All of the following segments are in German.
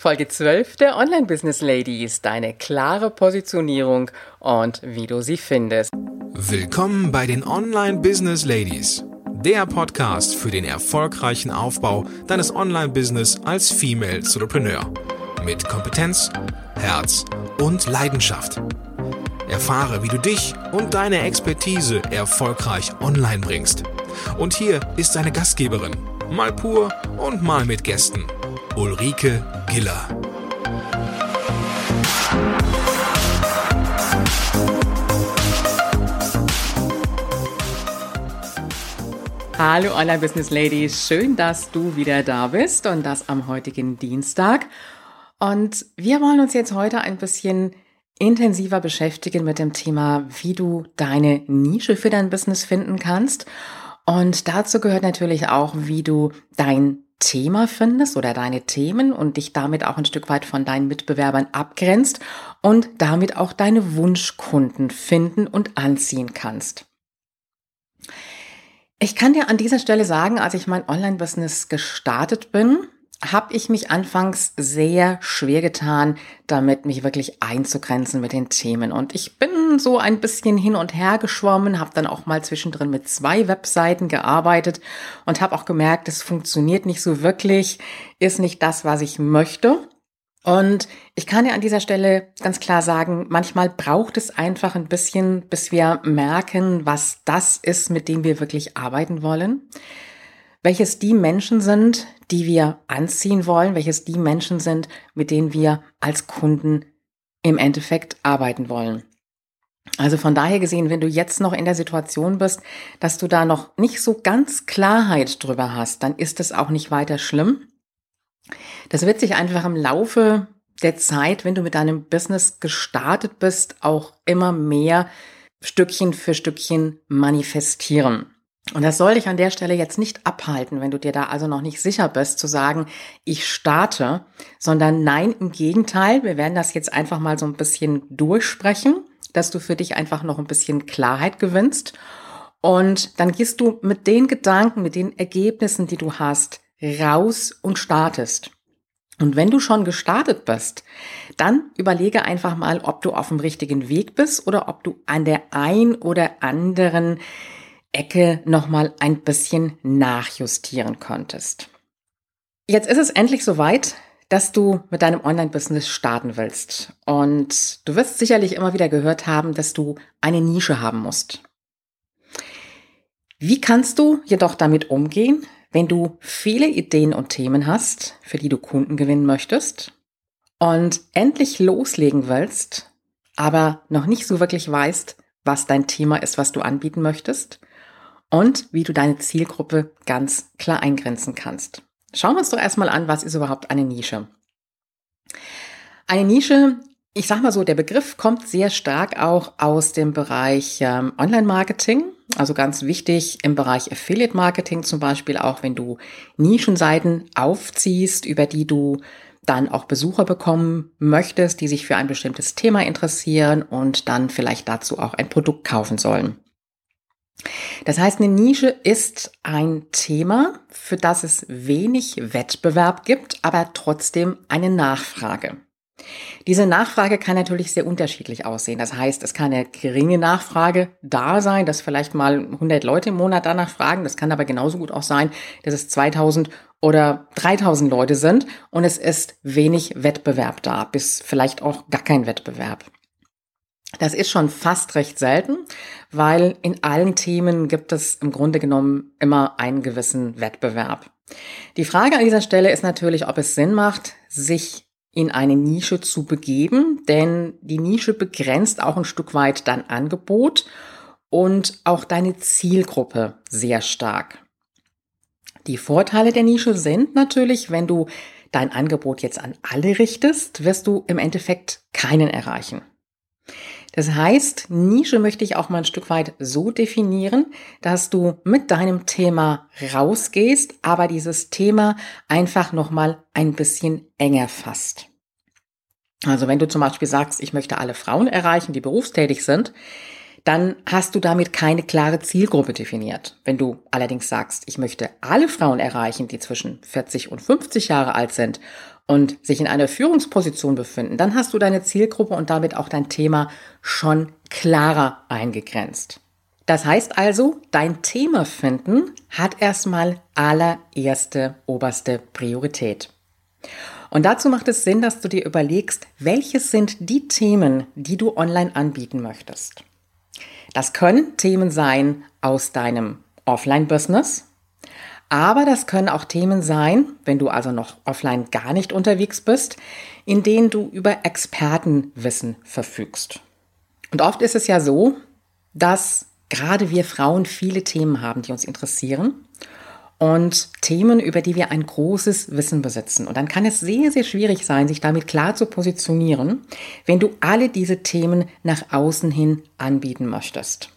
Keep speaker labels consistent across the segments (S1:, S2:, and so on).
S1: Folge 12 der Online Business Ladies, deine klare Positionierung und wie du sie findest.
S2: Willkommen bei den Online Business Ladies, der Podcast für den erfolgreichen Aufbau deines Online Business als Female Entrepreneur mit Kompetenz, Herz und Leidenschaft. Erfahre, wie du dich und deine Expertise erfolgreich online bringst. Und hier ist deine Gastgeberin, mal pur und mal mit Gästen, Ulrike Giller.
S1: Hallo Online Business Ladies, schön, dass du wieder da bist und das am heutigen Dienstag. Und wir wollen uns jetzt heute ein bisschen intensiver beschäftigen mit dem Thema, wie du deine Nische für dein Business finden kannst. Und dazu gehört natürlich auch, wie du dein Thema findest oder deine Themen und dich damit auch ein Stück weit von deinen Mitbewerbern abgrenzt und damit auch deine Wunschkunden finden und anziehen kannst. Ich kann dir an dieser Stelle sagen, als ich mein Online-Business gestartet bin, habe ich mich anfangs sehr schwer getan, damit mich wirklich einzugrenzen mit den Themen. Und ich bin so ein bisschen hin und her geschwommen, habe dann auch mal zwischendrin mit zwei Webseiten gearbeitet und habe auch gemerkt, es funktioniert nicht so wirklich, ist nicht das, was ich möchte. Und ich kann dir an dieser Stelle ganz klar sagen, manchmal braucht es einfach ein bisschen, bis wir merken, was das ist, mit dem wir wirklich arbeiten wollen welches die Menschen sind, die wir anziehen wollen, welches die Menschen sind, mit denen wir als Kunden im Endeffekt arbeiten wollen. Also von daher gesehen, wenn du jetzt noch in der Situation bist, dass du da noch nicht so ganz Klarheit drüber hast, dann ist es auch nicht weiter schlimm. Das wird sich einfach im Laufe der Zeit, wenn du mit deinem Business gestartet bist, auch immer mehr Stückchen für Stückchen manifestieren. Und das soll dich an der Stelle jetzt nicht abhalten, wenn du dir da also noch nicht sicher bist, zu sagen, ich starte, sondern nein, im Gegenteil, wir werden das jetzt einfach mal so ein bisschen durchsprechen, dass du für dich einfach noch ein bisschen Klarheit gewinnst. Und dann gehst du mit den Gedanken, mit den Ergebnissen, die du hast, raus und startest. Und wenn du schon gestartet bist, dann überlege einfach mal, ob du auf dem richtigen Weg bist oder ob du an der ein oder anderen Ecke nochmal ein bisschen nachjustieren konntest. Jetzt ist es endlich soweit, dass du mit deinem Online-Business starten willst. Und du wirst sicherlich immer wieder gehört haben, dass du eine Nische haben musst. Wie kannst du jedoch damit umgehen, wenn du viele Ideen und Themen hast, für die du Kunden gewinnen möchtest und endlich loslegen willst, aber noch nicht so wirklich weißt, was dein Thema ist, was du anbieten möchtest und wie du deine Zielgruppe ganz klar eingrenzen kannst. Schauen wir uns doch erstmal an, was ist überhaupt eine Nische? Eine Nische, ich sag mal so, der Begriff kommt sehr stark auch aus dem Bereich ähm, Online-Marketing. Also ganz wichtig im Bereich Affiliate-Marketing zum Beispiel, auch wenn du Nischenseiten aufziehst, über die du dann auch Besucher bekommen möchtest, die sich für ein bestimmtes Thema interessieren und dann vielleicht dazu auch ein Produkt kaufen sollen. Das heißt, eine Nische ist ein Thema, für das es wenig Wettbewerb gibt, aber trotzdem eine Nachfrage. Diese Nachfrage kann natürlich sehr unterschiedlich aussehen. Das heißt, es kann eine geringe Nachfrage da sein, dass vielleicht mal 100 Leute im Monat danach fragen. Das kann aber genauso gut auch sein, dass es 2000 oder 3000 Leute sind und es ist wenig Wettbewerb da, bis vielleicht auch gar kein Wettbewerb. Das ist schon fast recht selten, weil in allen Themen gibt es im Grunde genommen immer einen gewissen Wettbewerb. Die Frage an dieser Stelle ist natürlich, ob es Sinn macht, sich in eine Nische zu begeben, denn die Nische begrenzt auch ein Stück weit dein Angebot und auch deine Zielgruppe sehr stark. Die Vorteile der Nische sind natürlich, wenn du dein Angebot jetzt an alle richtest, wirst du im Endeffekt keinen erreichen. Das heißt, Nische möchte ich auch mal ein Stück weit so definieren, dass du mit deinem Thema rausgehst, aber dieses Thema einfach nochmal ein bisschen enger fasst. Also wenn du zum Beispiel sagst, ich möchte alle Frauen erreichen, die berufstätig sind, dann hast du damit keine klare Zielgruppe definiert. Wenn du allerdings sagst, ich möchte alle Frauen erreichen, die zwischen 40 und 50 Jahre alt sind und sich in einer Führungsposition befinden, dann hast du deine Zielgruppe und damit auch dein Thema schon klarer eingegrenzt. Das heißt also, dein Thema finden hat erstmal allererste oberste Priorität. Und dazu macht es Sinn, dass du dir überlegst, welches sind die Themen, die du online anbieten möchtest. Das können Themen sein aus deinem Offline-Business, aber das können auch Themen sein, wenn du also noch offline gar nicht unterwegs bist, in denen du über Expertenwissen verfügst. Und oft ist es ja so, dass gerade wir Frauen viele Themen haben, die uns interessieren und Themen, über die wir ein großes Wissen besitzen. Und dann kann es sehr, sehr schwierig sein, sich damit klar zu positionieren, wenn du alle diese Themen nach außen hin anbieten möchtest.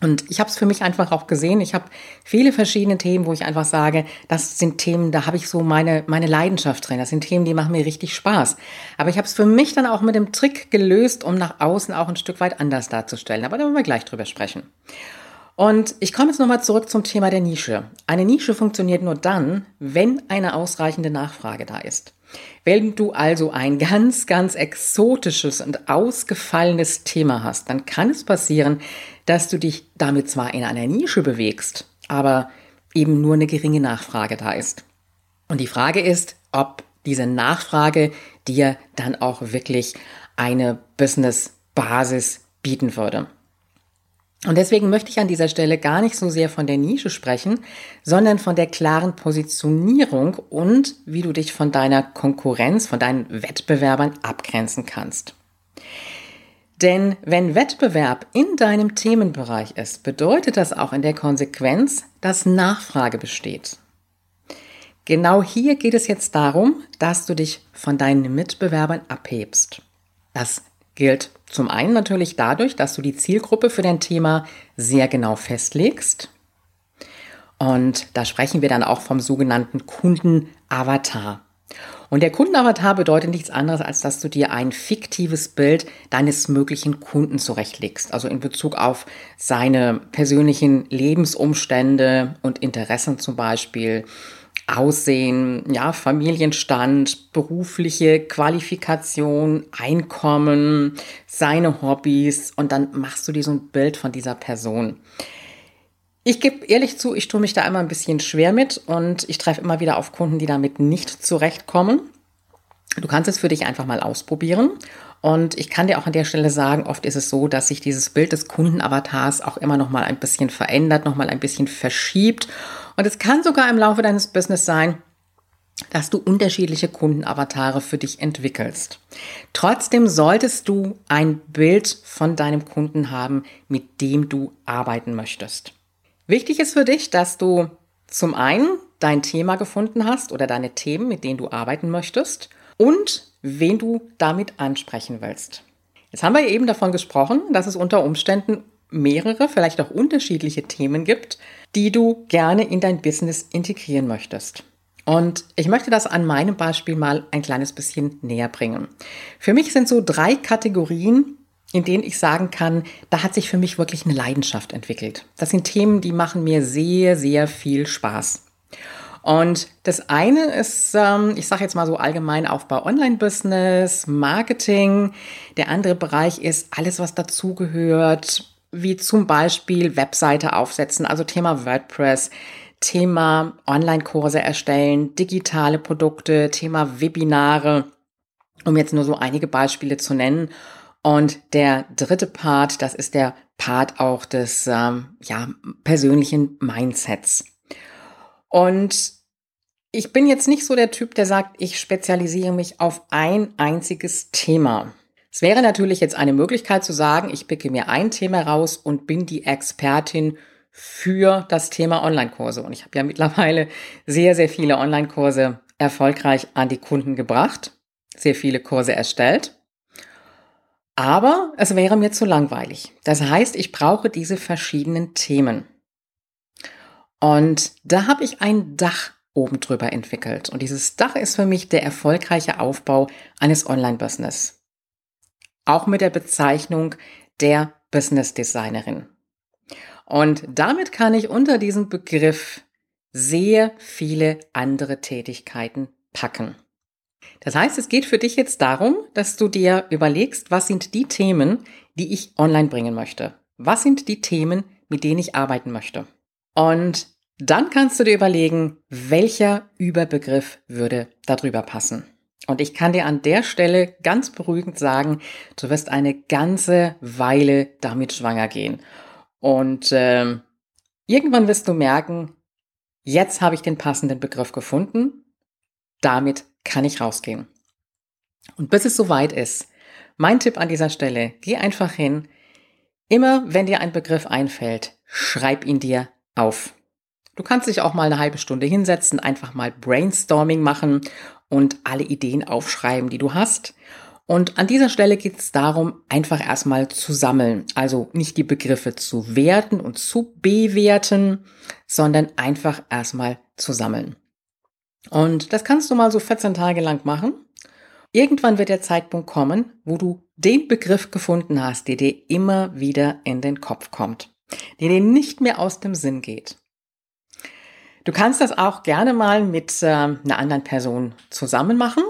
S1: Und ich habe es für mich einfach auch gesehen. Ich habe viele verschiedene Themen, wo ich einfach sage, das sind Themen, da habe ich so meine, meine Leidenschaft drin. Das sind Themen, die machen mir richtig Spaß. Aber ich habe es für mich dann auch mit dem Trick gelöst, um nach außen auch ein Stück weit anders darzustellen. Aber da wollen wir gleich drüber sprechen. Und ich komme jetzt nochmal zurück zum Thema der Nische. Eine Nische funktioniert nur dann, wenn eine ausreichende Nachfrage da ist. Wenn du also ein ganz, ganz exotisches und ausgefallenes Thema hast, dann kann es passieren, dass du dich damit zwar in einer Nische bewegst, aber eben nur eine geringe Nachfrage da ist. Und die Frage ist, ob diese Nachfrage dir dann auch wirklich eine Business-Basis bieten würde. Und deswegen möchte ich an dieser Stelle gar nicht so sehr von der Nische sprechen, sondern von der klaren Positionierung und wie du dich von deiner Konkurrenz, von deinen Wettbewerbern abgrenzen kannst. Denn wenn Wettbewerb in deinem Themenbereich ist, bedeutet das auch in der Konsequenz, dass Nachfrage besteht. Genau hier geht es jetzt darum, dass du dich von deinen Mitbewerbern abhebst. Das gilt zum einen natürlich dadurch, dass du die Zielgruppe für dein Thema sehr genau festlegst. Und da sprechen wir dann auch vom sogenannten Kundenavatar. Und der Kundenavatar bedeutet nichts anderes, als dass du dir ein fiktives Bild deines möglichen Kunden zurechtlegst. Also in Bezug auf seine persönlichen Lebensumstände und Interessen zum Beispiel. Aussehen, ja, Familienstand, berufliche Qualifikation, Einkommen, seine Hobbys und dann machst du dir so ein Bild von dieser Person. Ich gebe ehrlich zu, ich tue mich da immer ein bisschen schwer mit und ich treffe immer wieder auf Kunden, die damit nicht zurechtkommen. Du kannst es für dich einfach mal ausprobieren. Und ich kann dir auch an der Stelle sagen, oft ist es so, dass sich dieses Bild des Kundenavatars auch immer noch mal ein bisschen verändert, noch mal ein bisschen verschiebt. Und es kann sogar im Laufe deines Business sein, dass du unterschiedliche Kundenavatare für dich entwickelst. Trotzdem solltest du ein Bild von deinem Kunden haben, mit dem du arbeiten möchtest. Wichtig ist für dich, dass du zum einen dein Thema gefunden hast oder deine Themen, mit denen du arbeiten möchtest und wen du damit ansprechen willst. Jetzt haben wir eben davon gesprochen, dass es unter Umständen mehrere, vielleicht auch unterschiedliche Themen gibt, die du gerne in dein Business integrieren möchtest. Und ich möchte das an meinem Beispiel mal ein kleines bisschen näher bringen. Für mich sind so drei Kategorien in denen ich sagen kann, da hat sich für mich wirklich eine Leidenschaft entwickelt. Das sind Themen, die machen mir sehr, sehr viel Spaß. Und das eine ist, ähm, ich sage jetzt mal so allgemein Aufbau Online-Business, Marketing. Der andere Bereich ist alles, was dazugehört, wie zum Beispiel Webseite aufsetzen, also Thema WordPress, Thema Online-Kurse erstellen, digitale Produkte, Thema Webinare, um jetzt nur so einige Beispiele zu nennen. Und der dritte Part, das ist der Part auch des ähm, ja, persönlichen Mindsets. Und ich bin jetzt nicht so der Typ, der sagt, ich spezialisiere mich auf ein einziges Thema. Es wäre natürlich jetzt eine Möglichkeit zu sagen, ich picke mir ein Thema raus und bin die Expertin für das Thema Online-Kurse. Und ich habe ja mittlerweile sehr, sehr viele Online-Kurse erfolgreich an die Kunden gebracht, sehr viele Kurse erstellt. Aber es wäre mir zu langweilig. Das heißt, ich brauche diese verschiedenen Themen. Und da habe ich ein Dach oben drüber entwickelt. Und dieses Dach ist für mich der erfolgreiche Aufbau eines Online-Business. Auch mit der Bezeichnung der Business Designerin. Und damit kann ich unter diesem Begriff sehr viele andere Tätigkeiten packen. Das heißt, es geht für dich jetzt darum, dass du dir überlegst, was sind die Themen, die ich online bringen möchte? Was sind die Themen, mit denen ich arbeiten möchte? Und dann kannst du dir überlegen, welcher Überbegriff würde darüber passen. Und ich kann dir an der Stelle ganz beruhigend sagen, du wirst eine ganze Weile damit schwanger gehen. Und äh, irgendwann wirst du merken, jetzt habe ich den passenden Begriff gefunden, damit kann ich rausgehen. Und bis es soweit ist, mein Tipp an dieser Stelle, geh einfach hin, immer wenn dir ein Begriff einfällt, schreib ihn dir auf. Du kannst dich auch mal eine halbe Stunde hinsetzen, einfach mal Brainstorming machen und alle Ideen aufschreiben, die du hast. Und an dieser Stelle geht es darum, einfach erstmal zu sammeln. Also nicht die Begriffe zu werten und zu bewerten, sondern einfach erstmal zu sammeln. Und das kannst du mal so 14 Tage lang machen. Irgendwann wird der Zeitpunkt kommen, wo du den Begriff gefunden hast, der dir immer wieder in den Kopf kommt, der dir nicht mehr aus dem Sinn geht. Du kannst das auch gerne mal mit äh, einer anderen Person zusammen machen.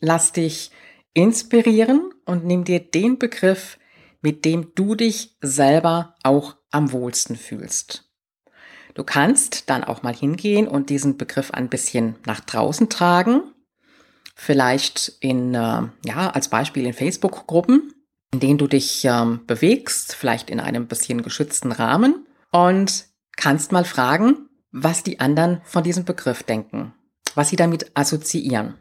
S1: Lass dich inspirieren und nimm dir den Begriff, mit dem du dich selber auch am wohlsten fühlst. Du kannst dann auch mal hingehen und diesen Begriff ein bisschen nach draußen tragen. Vielleicht in, äh, ja, als Beispiel in Facebook-Gruppen, in denen du dich ähm, bewegst, vielleicht in einem bisschen geschützten Rahmen und kannst mal fragen, was die anderen von diesem Begriff denken, was sie damit assoziieren.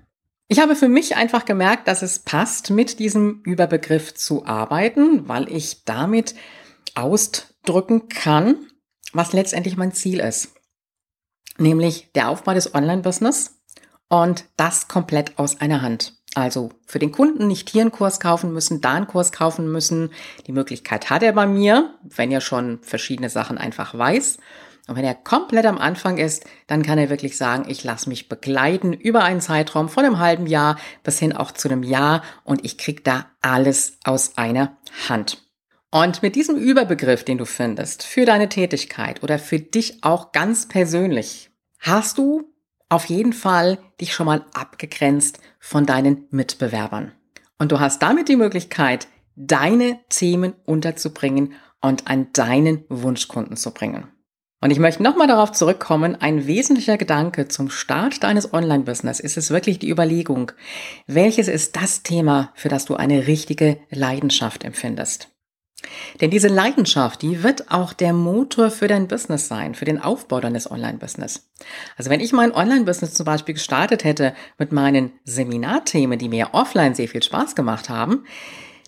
S1: Ich habe für mich einfach gemerkt, dass es passt, mit diesem Überbegriff zu arbeiten, weil ich damit ausdrücken kann, was letztendlich mein Ziel ist. Nämlich der Aufbau des Online-Business und das komplett aus einer Hand. Also für den Kunden nicht hier einen Kurs kaufen müssen, da einen Kurs kaufen müssen. Die Möglichkeit hat er bei mir, wenn er schon verschiedene Sachen einfach weiß. Und wenn er komplett am Anfang ist, dann kann er wirklich sagen, ich lasse mich begleiten über einen Zeitraum von einem halben Jahr bis hin auch zu einem Jahr und ich krieg da alles aus einer Hand. Und mit diesem Überbegriff, den du findest, für deine Tätigkeit oder für dich auch ganz persönlich, hast du auf jeden Fall dich schon mal abgegrenzt von deinen Mitbewerbern. Und du hast damit die Möglichkeit, deine Themen unterzubringen und an deinen Wunschkunden zu bringen. Und ich möchte nochmal darauf zurückkommen, ein wesentlicher Gedanke zum Start deines Online-Business ist es wirklich die Überlegung, welches ist das Thema, für das du eine richtige Leidenschaft empfindest. Denn diese Leidenschaft, die wird auch der Motor für dein Business sein, für den Aufbau deines Online-Business. Also wenn ich mein Online-Business zum Beispiel gestartet hätte mit meinen Seminarthemen, die mir offline sehr viel Spaß gemacht haben,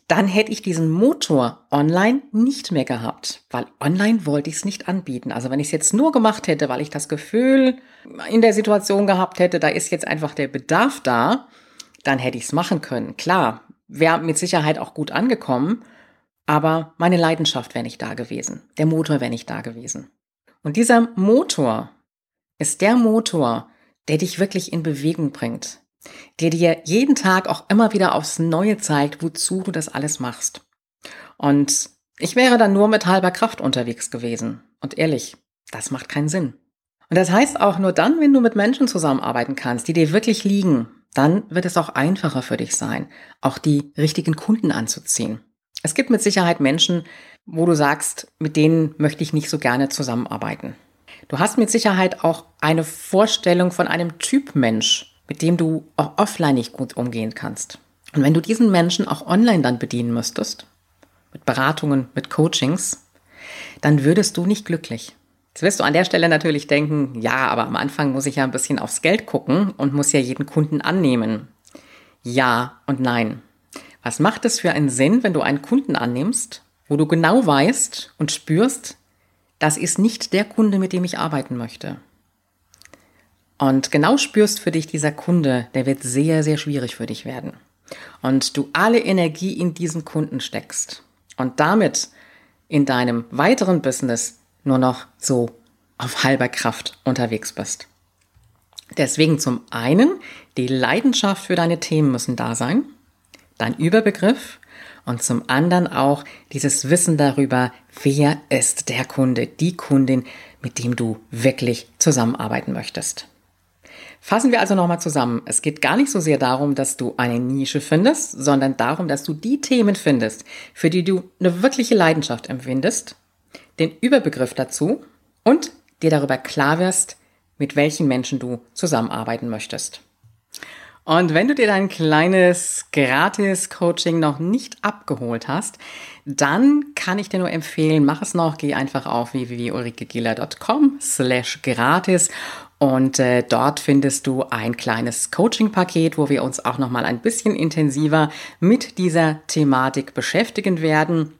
S1: dann hätte ich diesen Motor online nicht mehr gehabt, weil online wollte ich es nicht anbieten. Also wenn ich es jetzt nur gemacht hätte, weil ich das Gefühl in der Situation gehabt hätte, da ist jetzt einfach der Bedarf da, dann hätte ich es machen können. Klar, wäre mit Sicherheit auch gut angekommen, aber meine Leidenschaft wäre nicht da gewesen. Der Motor wäre nicht da gewesen. Und dieser Motor ist der Motor, der dich wirklich in Bewegung bringt, der dir jeden Tag auch immer wieder aufs Neue zeigt, wozu du das alles machst. Und ich wäre dann nur mit halber Kraft unterwegs gewesen. Und ehrlich, das macht keinen Sinn. Und das heißt auch nur dann, wenn du mit Menschen zusammenarbeiten kannst, die dir wirklich liegen, dann wird es auch einfacher für dich sein, auch die richtigen Kunden anzuziehen. Es gibt mit Sicherheit Menschen, wo du sagst, mit denen möchte ich nicht so gerne zusammenarbeiten. Du hast mit Sicherheit auch eine Vorstellung von einem Typ Mensch, mit dem du auch offline nicht gut umgehen kannst. Und wenn du diesen Menschen auch online dann bedienen müsstest, mit Beratungen, mit Coachings, dann würdest du nicht glücklich. Jetzt wirst du an der Stelle natürlich denken, ja, aber am Anfang muss ich ja ein bisschen aufs Geld gucken und muss ja jeden Kunden annehmen. Ja und nein. Was macht es für einen Sinn, wenn du einen Kunden annimmst, wo du genau weißt und spürst, das ist nicht der Kunde, mit dem ich arbeiten möchte? Und genau spürst für dich, dieser Kunde, der wird sehr, sehr schwierig für dich werden. Und du alle Energie in diesen Kunden steckst und damit in deinem weiteren Business nur noch so auf halber Kraft unterwegs bist. Deswegen zum einen, die Leidenschaft für deine Themen müssen da sein dein Überbegriff und zum anderen auch dieses Wissen darüber, wer ist der Kunde, die Kundin, mit dem du wirklich zusammenarbeiten möchtest. Fassen wir also nochmal zusammen. Es geht gar nicht so sehr darum, dass du eine Nische findest, sondern darum, dass du die Themen findest, für die du eine wirkliche Leidenschaft empfindest, den Überbegriff dazu und dir darüber klar wirst, mit welchen Menschen du zusammenarbeiten möchtest. Und wenn du dir dein kleines Gratis-Coaching noch nicht abgeholt hast, dann kann ich dir nur empfehlen, mach es noch, geh einfach auf www.ulrikegiller.com slash gratis und äh, dort findest du ein kleines Coaching-Paket, wo wir uns auch nochmal ein bisschen intensiver mit dieser Thematik beschäftigen werden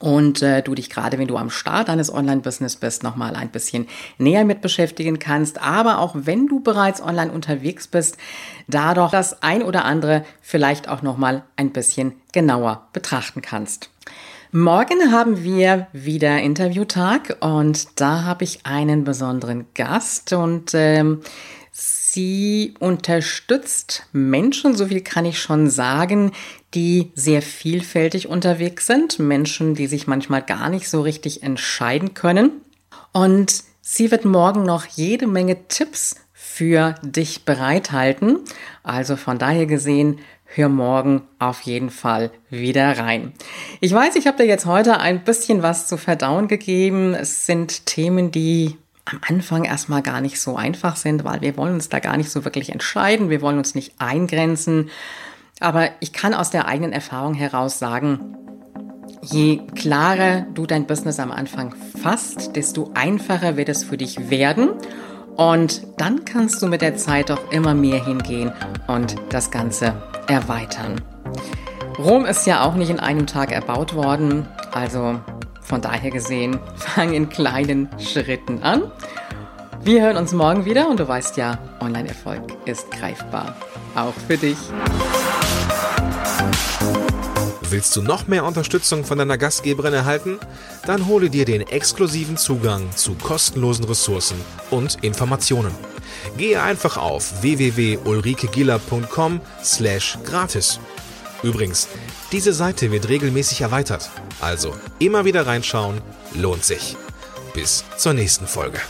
S1: und äh, du dich gerade, wenn du am Start deines Online-Business bist, nochmal ein bisschen näher mit beschäftigen kannst. Aber auch wenn du bereits online unterwegs bist, da doch das ein oder andere vielleicht auch nochmal ein bisschen genauer betrachten kannst. Morgen haben wir wieder Interviewtag und da habe ich einen besonderen Gast und ähm, Sie unterstützt Menschen, so viel kann ich schon sagen, die sehr vielfältig unterwegs sind. Menschen, die sich manchmal gar nicht so richtig entscheiden können. Und sie wird morgen noch jede Menge Tipps für dich bereithalten. Also von daher gesehen, hör morgen auf jeden Fall wieder rein. Ich weiß, ich habe dir jetzt heute ein bisschen was zu verdauen gegeben. Es sind Themen, die am Anfang erstmal gar nicht so einfach sind, weil wir wollen uns da gar nicht so wirklich entscheiden, wir wollen uns nicht eingrenzen. Aber ich kann aus der eigenen Erfahrung heraus sagen, je klarer du dein Business am Anfang fasst, desto einfacher wird es für dich werden. Und dann kannst du mit der Zeit auch immer mehr hingehen und das Ganze erweitern. Rom ist ja auch nicht in einem Tag erbaut worden, also von daher gesehen, fang in kleinen Schritten an. Wir hören uns morgen wieder und du weißt ja, Online-Erfolg ist greifbar. Auch für dich.
S2: Willst du noch mehr Unterstützung von deiner Gastgeberin erhalten? Dann hole dir den exklusiven Zugang zu kostenlosen Ressourcen und Informationen. Gehe einfach auf www.ulrikegiller.com slash gratis. Übrigens, diese Seite wird regelmäßig erweitert, also immer wieder reinschauen, lohnt sich. Bis zur nächsten Folge.